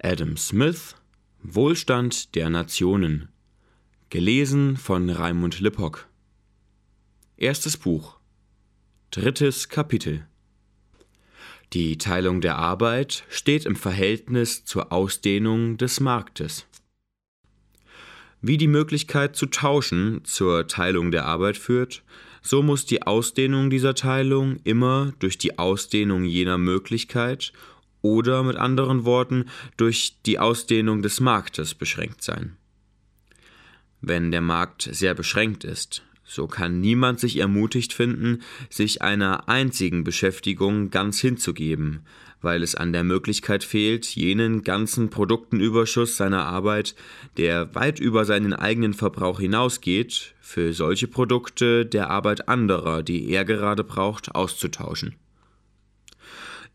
Adam Smith Wohlstand der Nationen. Gelesen von Raimund Lippock. Erstes Buch. Drittes Kapitel. Die Teilung der Arbeit steht im Verhältnis zur Ausdehnung des Marktes. Wie die Möglichkeit zu tauschen zur Teilung der Arbeit führt, so muss die Ausdehnung dieser Teilung immer durch die Ausdehnung jener Möglichkeit oder mit anderen Worten durch die Ausdehnung des Marktes beschränkt sein. Wenn der Markt sehr beschränkt ist, so kann niemand sich ermutigt finden, sich einer einzigen Beschäftigung ganz hinzugeben, weil es an der Möglichkeit fehlt, jenen ganzen Produktenüberschuss seiner Arbeit, der weit über seinen eigenen Verbrauch hinausgeht, für solche Produkte der Arbeit anderer, die er gerade braucht, auszutauschen.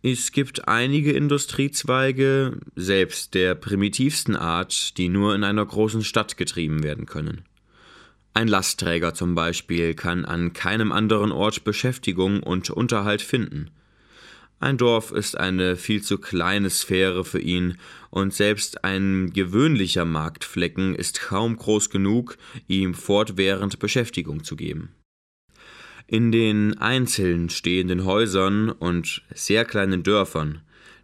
Es gibt einige Industriezweige, selbst der primitivsten Art, die nur in einer großen Stadt getrieben werden können. Ein Lastträger zum Beispiel kann an keinem anderen Ort Beschäftigung und Unterhalt finden. Ein Dorf ist eine viel zu kleine Sphäre für ihn, und selbst ein gewöhnlicher Marktflecken ist kaum groß genug, ihm fortwährend Beschäftigung zu geben. In den einzeln stehenden Häusern und sehr kleinen Dörfern,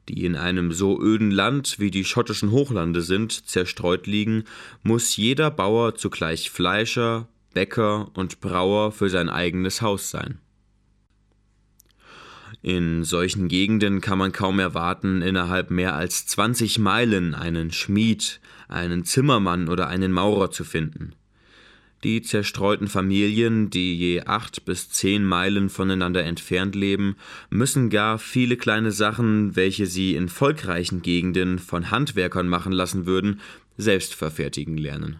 die in einem so öden Land wie die schottischen Hochlande sind, zerstreut liegen, muss jeder Bauer zugleich Fleischer, Bäcker und Brauer für sein eigenes Haus sein. In solchen Gegenden kann man kaum erwarten, innerhalb mehr als 20 Meilen einen Schmied, einen Zimmermann oder einen Maurer zu finden. Die zerstreuten Familien, die je acht bis zehn Meilen voneinander entfernt leben, müssen gar viele kleine Sachen, welche sie in volkreichen Gegenden von Handwerkern machen lassen würden, selbst verfertigen lernen.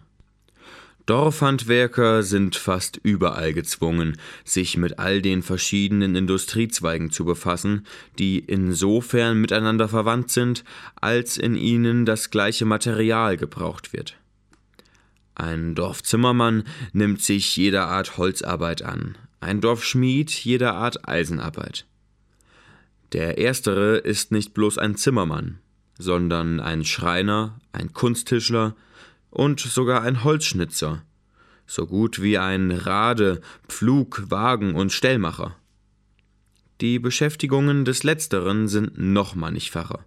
Dorfhandwerker sind fast überall gezwungen, sich mit all den verschiedenen Industriezweigen zu befassen, die insofern miteinander verwandt sind, als in ihnen das gleiche Material gebraucht wird. Ein Dorfzimmermann nimmt sich jeder Art Holzarbeit an, ein Dorfschmied jeder Art Eisenarbeit. Der erstere ist nicht bloß ein Zimmermann, sondern ein Schreiner, ein Kunsttischler und sogar ein Holzschnitzer, so gut wie ein Rade, Pflug, Wagen und Stellmacher. Die Beschäftigungen des Letzteren sind noch mannigfacher.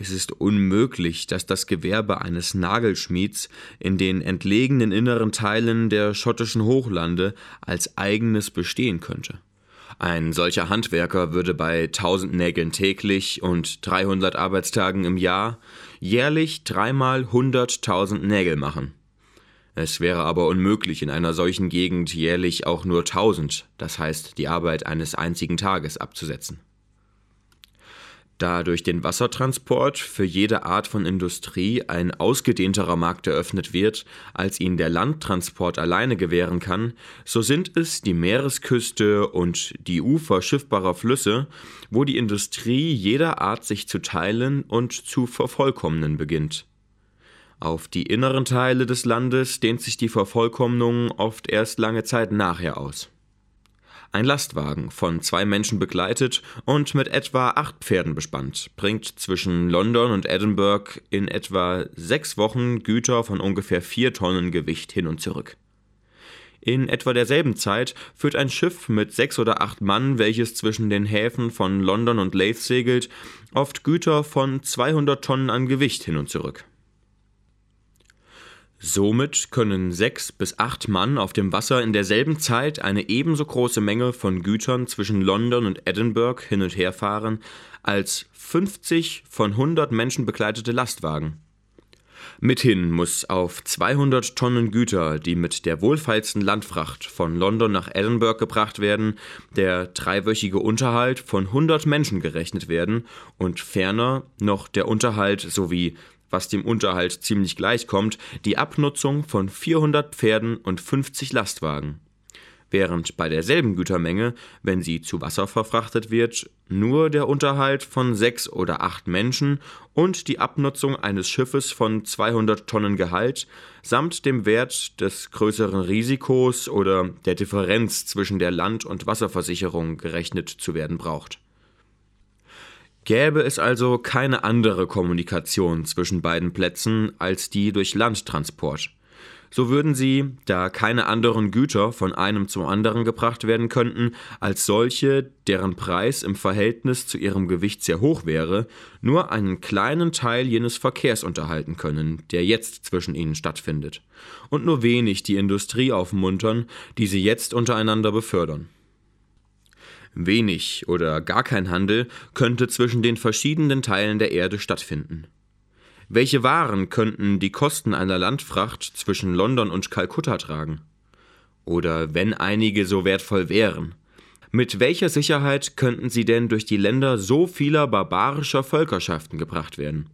Es ist unmöglich, dass das Gewerbe eines Nagelschmieds in den entlegenen inneren Teilen der schottischen Hochlande als eigenes bestehen könnte. Ein solcher Handwerker würde bei 1000 Nägeln täglich und 300 Arbeitstagen im Jahr jährlich dreimal 100.000 Nägel machen. Es wäre aber unmöglich, in einer solchen Gegend jährlich auch nur 1000, das heißt die Arbeit eines einzigen Tages abzusetzen. Da durch den Wassertransport für jede Art von Industrie ein ausgedehnterer Markt eröffnet wird, als ihn der Landtransport alleine gewähren kann, so sind es die Meeresküste und die Ufer schiffbarer Flüsse, wo die Industrie jeder Art sich zu teilen und zu vervollkommnen beginnt. Auf die inneren Teile des Landes dehnt sich die Vervollkommnung oft erst lange Zeit nachher aus. Ein Lastwagen, von zwei Menschen begleitet und mit etwa acht Pferden bespannt, bringt zwischen London und Edinburgh in etwa sechs Wochen Güter von ungefähr vier Tonnen Gewicht hin und zurück. In etwa derselben Zeit führt ein Schiff mit sechs oder acht Mann, welches zwischen den Häfen von London und Leith segelt, oft Güter von 200 Tonnen an Gewicht hin und zurück. Somit können sechs bis acht Mann auf dem Wasser in derselben Zeit eine ebenso große Menge von Gütern zwischen London und Edinburgh hin und her fahren als 50 von 100 Menschen begleitete Lastwagen. Mithin muss auf 200 Tonnen Güter, die mit der wohlfeilsten Landfracht von London nach Edinburgh gebracht werden, der dreiwöchige Unterhalt von 100 Menschen gerechnet werden und ferner noch der Unterhalt sowie was dem Unterhalt ziemlich gleichkommt, die Abnutzung von 400 Pferden und 50 Lastwagen. Während bei derselben Gütermenge, wenn sie zu Wasser verfrachtet wird, nur der Unterhalt von sechs oder acht Menschen und die Abnutzung eines Schiffes von 200 Tonnen Gehalt samt dem Wert des größeren Risikos oder der Differenz zwischen der Land- und Wasserversicherung gerechnet zu werden braucht. Gäbe es also keine andere Kommunikation zwischen beiden Plätzen als die durch Landtransport. So würden sie, da keine anderen Güter von einem zum anderen gebracht werden könnten, als solche, deren Preis im Verhältnis zu ihrem Gewicht sehr hoch wäre, nur einen kleinen Teil jenes Verkehrs unterhalten können, der jetzt zwischen ihnen stattfindet, und nur wenig die Industrie aufmuntern, die sie jetzt untereinander befördern. Wenig oder gar kein Handel könnte zwischen den verschiedenen Teilen der Erde stattfinden. Welche Waren könnten die Kosten einer Landfracht zwischen London und Kalkutta tragen? Oder wenn einige so wertvoll wären, mit welcher Sicherheit könnten sie denn durch die Länder so vieler barbarischer Völkerschaften gebracht werden?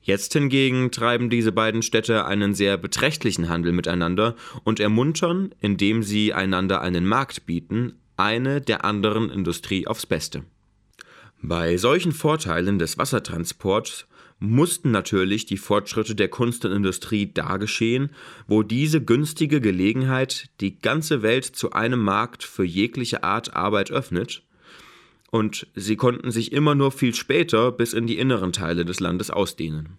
Jetzt hingegen treiben diese beiden Städte einen sehr beträchtlichen Handel miteinander und ermuntern, indem sie einander einen Markt bieten, eine der anderen Industrie aufs Beste. Bei solchen Vorteilen des Wassertransports mussten natürlich die Fortschritte der Kunst und Industrie da geschehen, wo diese günstige Gelegenheit die ganze Welt zu einem Markt für jegliche Art Arbeit öffnet, und sie konnten sich immer nur viel später bis in die inneren Teile des Landes ausdehnen.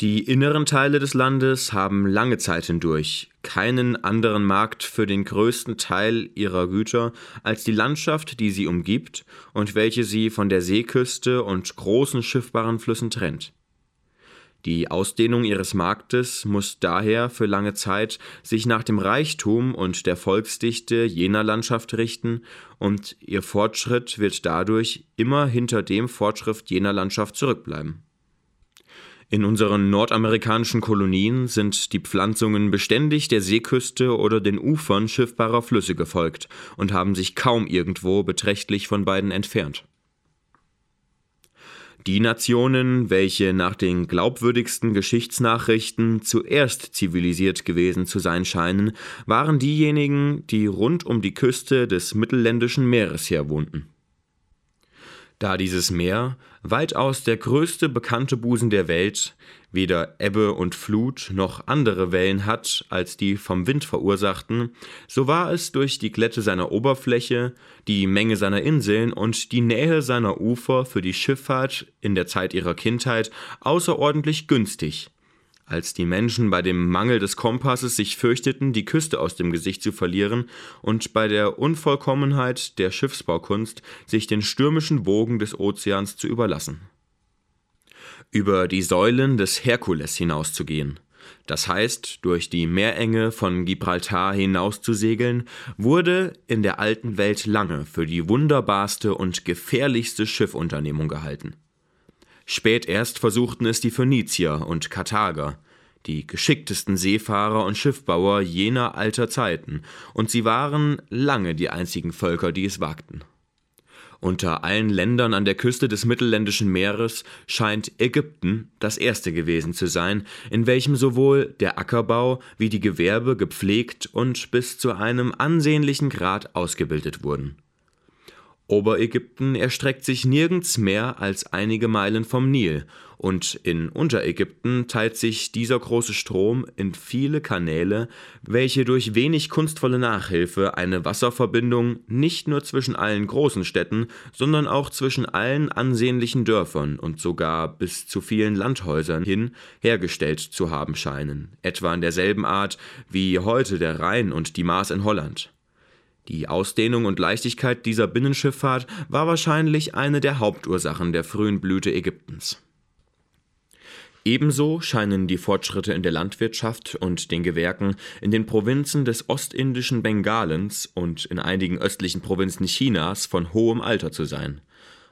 Die inneren Teile des Landes haben lange Zeit hindurch keinen anderen Markt für den größten Teil ihrer Güter als die Landschaft, die sie umgibt und welche sie von der Seeküste und großen schiffbaren Flüssen trennt. Die Ausdehnung ihres Marktes muss daher für lange Zeit sich nach dem Reichtum und der Volksdichte jener Landschaft richten, und ihr Fortschritt wird dadurch immer hinter dem Fortschritt jener Landschaft zurückbleiben. In unseren nordamerikanischen Kolonien sind die Pflanzungen beständig der Seeküste oder den Ufern schiffbarer Flüsse gefolgt und haben sich kaum irgendwo beträchtlich von beiden entfernt. Die Nationen, welche nach den glaubwürdigsten Geschichtsnachrichten zuerst zivilisiert gewesen zu sein scheinen, waren diejenigen, die rund um die Küste des mittelländischen Meeres her wohnten da dieses Meer, weitaus der größte bekannte Busen der Welt, weder Ebbe und Flut noch andere Wellen hat als die vom Wind verursachten, so war es durch die Glätte seiner Oberfläche, die Menge seiner Inseln und die Nähe seiner Ufer für die Schifffahrt in der Zeit ihrer Kindheit außerordentlich günstig, als die Menschen bei dem Mangel des Kompasses sich fürchteten, die Küste aus dem Gesicht zu verlieren und bei der Unvollkommenheit der Schiffsbaukunst sich den stürmischen Wogen des Ozeans zu überlassen. Über die Säulen des Herkules hinauszugehen, das heißt durch die Meerenge von Gibraltar hinauszusegeln, wurde in der alten Welt lange für die wunderbarste und gefährlichste Schiffunternehmung gehalten. Spät erst versuchten es die Phönizier und Karthager, die geschicktesten Seefahrer und Schiffbauer jener alter Zeiten, und sie waren lange die einzigen Völker, die es wagten. Unter allen Ländern an der Küste des Mittelländischen Meeres scheint Ägypten das erste gewesen zu sein, in welchem sowohl der Ackerbau wie die Gewerbe gepflegt und bis zu einem ansehnlichen Grad ausgebildet wurden. Oberägypten erstreckt sich nirgends mehr als einige Meilen vom Nil, und in Unterägypten teilt sich dieser große Strom in viele Kanäle, welche durch wenig kunstvolle Nachhilfe eine Wasserverbindung nicht nur zwischen allen großen Städten, sondern auch zwischen allen ansehnlichen Dörfern und sogar bis zu vielen Landhäusern hin hergestellt zu haben scheinen, etwa in derselben Art wie heute der Rhein und die Maas in Holland. Die Ausdehnung und Leichtigkeit dieser Binnenschifffahrt war wahrscheinlich eine der Hauptursachen der frühen Blüte Ägyptens. Ebenso scheinen die Fortschritte in der Landwirtschaft und den Gewerken in den Provinzen des ostindischen Bengalens und in einigen östlichen Provinzen Chinas von hohem Alter zu sein,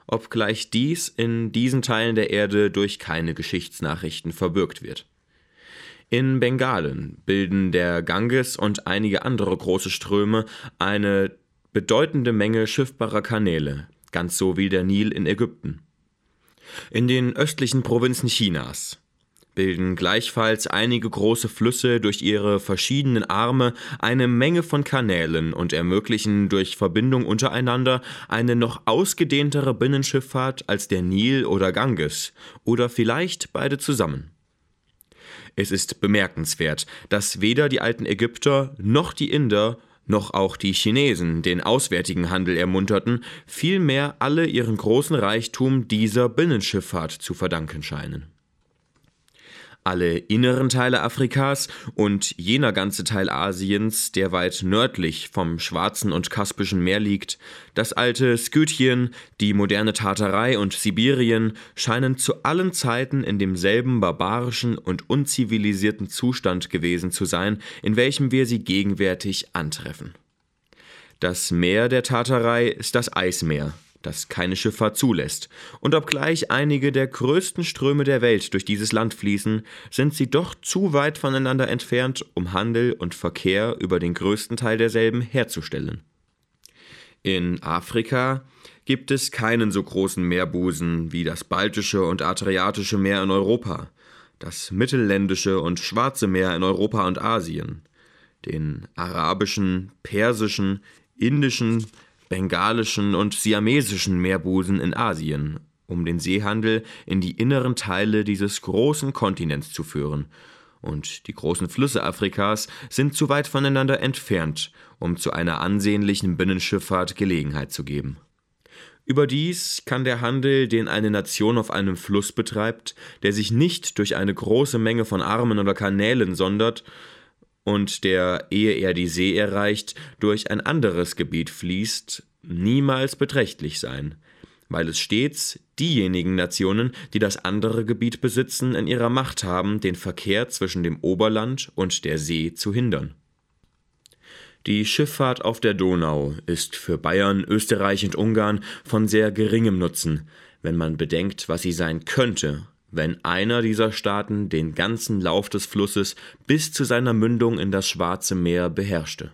obgleich dies in diesen Teilen der Erde durch keine Geschichtsnachrichten verbürgt wird. In Bengalen bilden der Ganges und einige andere große Ströme eine bedeutende Menge schiffbarer Kanäle, ganz so wie der Nil in Ägypten. In den östlichen Provinzen Chinas bilden gleichfalls einige große Flüsse durch ihre verschiedenen Arme eine Menge von Kanälen und ermöglichen durch Verbindung untereinander eine noch ausgedehntere Binnenschifffahrt als der Nil oder Ganges oder vielleicht beide zusammen. Es ist bemerkenswert, dass weder die alten Ägypter noch die Inder noch auch die Chinesen den auswärtigen Handel ermunterten, vielmehr alle ihren großen Reichtum dieser Binnenschifffahrt zu verdanken scheinen. Alle inneren Teile Afrikas und jener ganze Teil Asiens, der weit nördlich vom Schwarzen und Kaspischen Meer liegt, das alte Skythien, die moderne Tartarei und Sibirien scheinen zu allen Zeiten in demselben barbarischen und unzivilisierten Zustand gewesen zu sein, in welchem wir sie gegenwärtig antreffen. Das Meer der Tartarei ist das Eismeer, das keine Schifffahrt zulässt, und obgleich einige der größten Ströme der Welt durch dieses Land fließen, sind sie doch zu weit voneinander entfernt, um Handel und Verkehr über den größten Teil derselben herzustellen. In Afrika gibt es keinen so großen Meerbusen wie das Baltische und Adriatische Meer in Europa, das Mittelländische und Schwarze Meer in Europa und Asien, den arabischen, persischen, indischen, bengalischen und siamesischen Meerbusen in Asien, um den Seehandel in die inneren Teile dieses großen Kontinents zu führen. Und die großen Flüsse Afrikas sind zu weit voneinander entfernt, um zu einer ansehnlichen Binnenschifffahrt Gelegenheit zu geben. Überdies kann der Handel, den eine Nation auf einem Fluss betreibt, der sich nicht durch eine große Menge von Armen oder Kanälen sondert, und der, ehe er die See erreicht, durch ein anderes Gebiet fließt, niemals beträchtlich sein, weil es stets diejenigen Nationen, die das andere Gebiet besitzen, in ihrer Macht haben, den Verkehr zwischen dem Oberland und der See zu hindern. Die Schifffahrt auf der Donau ist für Bayern, Österreich und Ungarn von sehr geringem Nutzen, wenn man bedenkt, was sie sein könnte wenn einer dieser Staaten den ganzen Lauf des Flusses bis zu seiner Mündung in das Schwarze Meer beherrschte